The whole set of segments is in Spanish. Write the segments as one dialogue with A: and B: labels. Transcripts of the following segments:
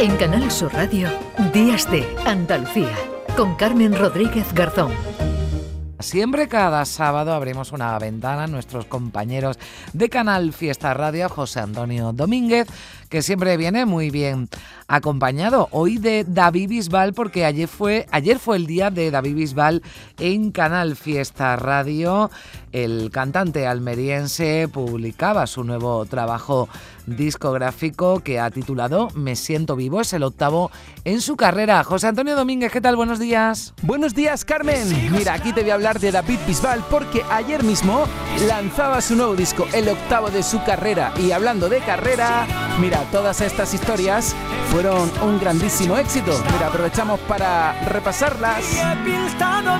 A: En Canal Sur Radio, Días de Andalucía, con Carmen Rodríguez Garzón.
B: Siempre cada sábado abrimos una ventana a nuestros compañeros de Canal Fiesta Radio, José Antonio Domínguez, que siempre viene muy bien acompañado. Hoy de David Bisbal, porque ayer fue, ayer fue el día de David Bisbal en Canal Fiesta Radio. El cantante almeriense publicaba su nuevo trabajo discográfico que ha titulado Me siento vivo, es el octavo en su carrera. José Antonio Domínguez, ¿qué tal? Buenos días.
C: Buenos días, Carmen. Mira, aquí te voy a hablar de David Bisbal porque ayer mismo lanzaba su nuevo disco, el octavo de su carrera. Y hablando de carrera, mira, todas estas historias fueron un grandísimo éxito. Mira, aprovechamos para repasarlas.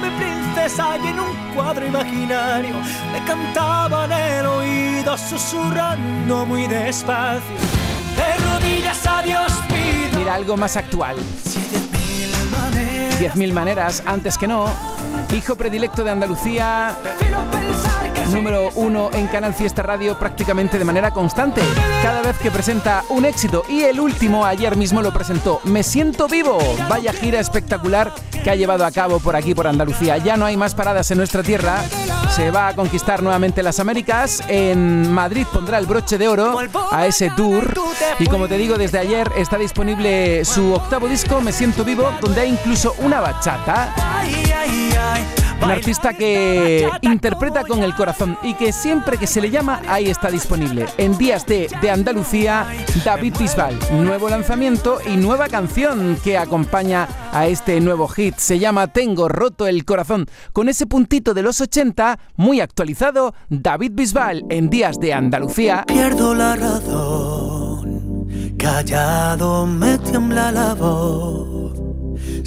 D: mi princesa y en un cuadro imaginario me cantaban el oído susurrando muy despacio. De rodillas a Dios pido.
C: Mira, algo más actual. Diez mil maneras, antes que no. Hijo predilecto de Andalucía número uno en Canal Fiesta Radio prácticamente de manera constante, cada vez que presenta un éxito y el último ayer mismo lo presentó. Me siento vivo, vaya gira espectacular que ha llevado a cabo por aquí por Andalucía. Ya no hay más paradas en nuestra tierra, se va a conquistar nuevamente las Américas. En Madrid pondrá el broche de oro a ese tour y como te digo desde ayer está disponible su octavo disco Me siento vivo donde hay incluso una bachata. Un artista que interpreta con el corazón y que siempre que se le llama, ahí está disponible. En Días de, de Andalucía, David Bisbal. Nuevo lanzamiento y nueva canción que acompaña a este nuevo hit. Se llama Tengo roto el corazón. Con ese puntito de los 80, muy actualizado, David Bisbal en Días de Andalucía.
D: Pierdo la razón, callado me tiembla la voz,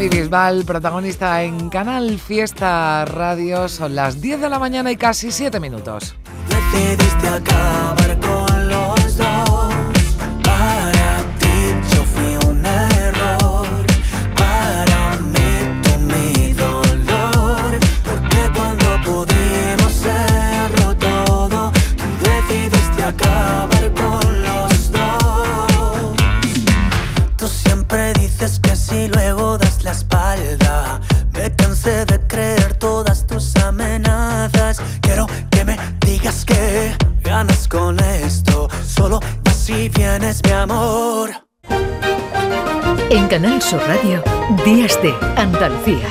B: David Bisbal, protagonista en Canal Fiesta Radio, son las 10 de la mañana y casi 7 minutos.
D: Acabar con ganas con esto. Solo así vienes, mi amor.
A: En Canal Sur Radio, Días de Andalucía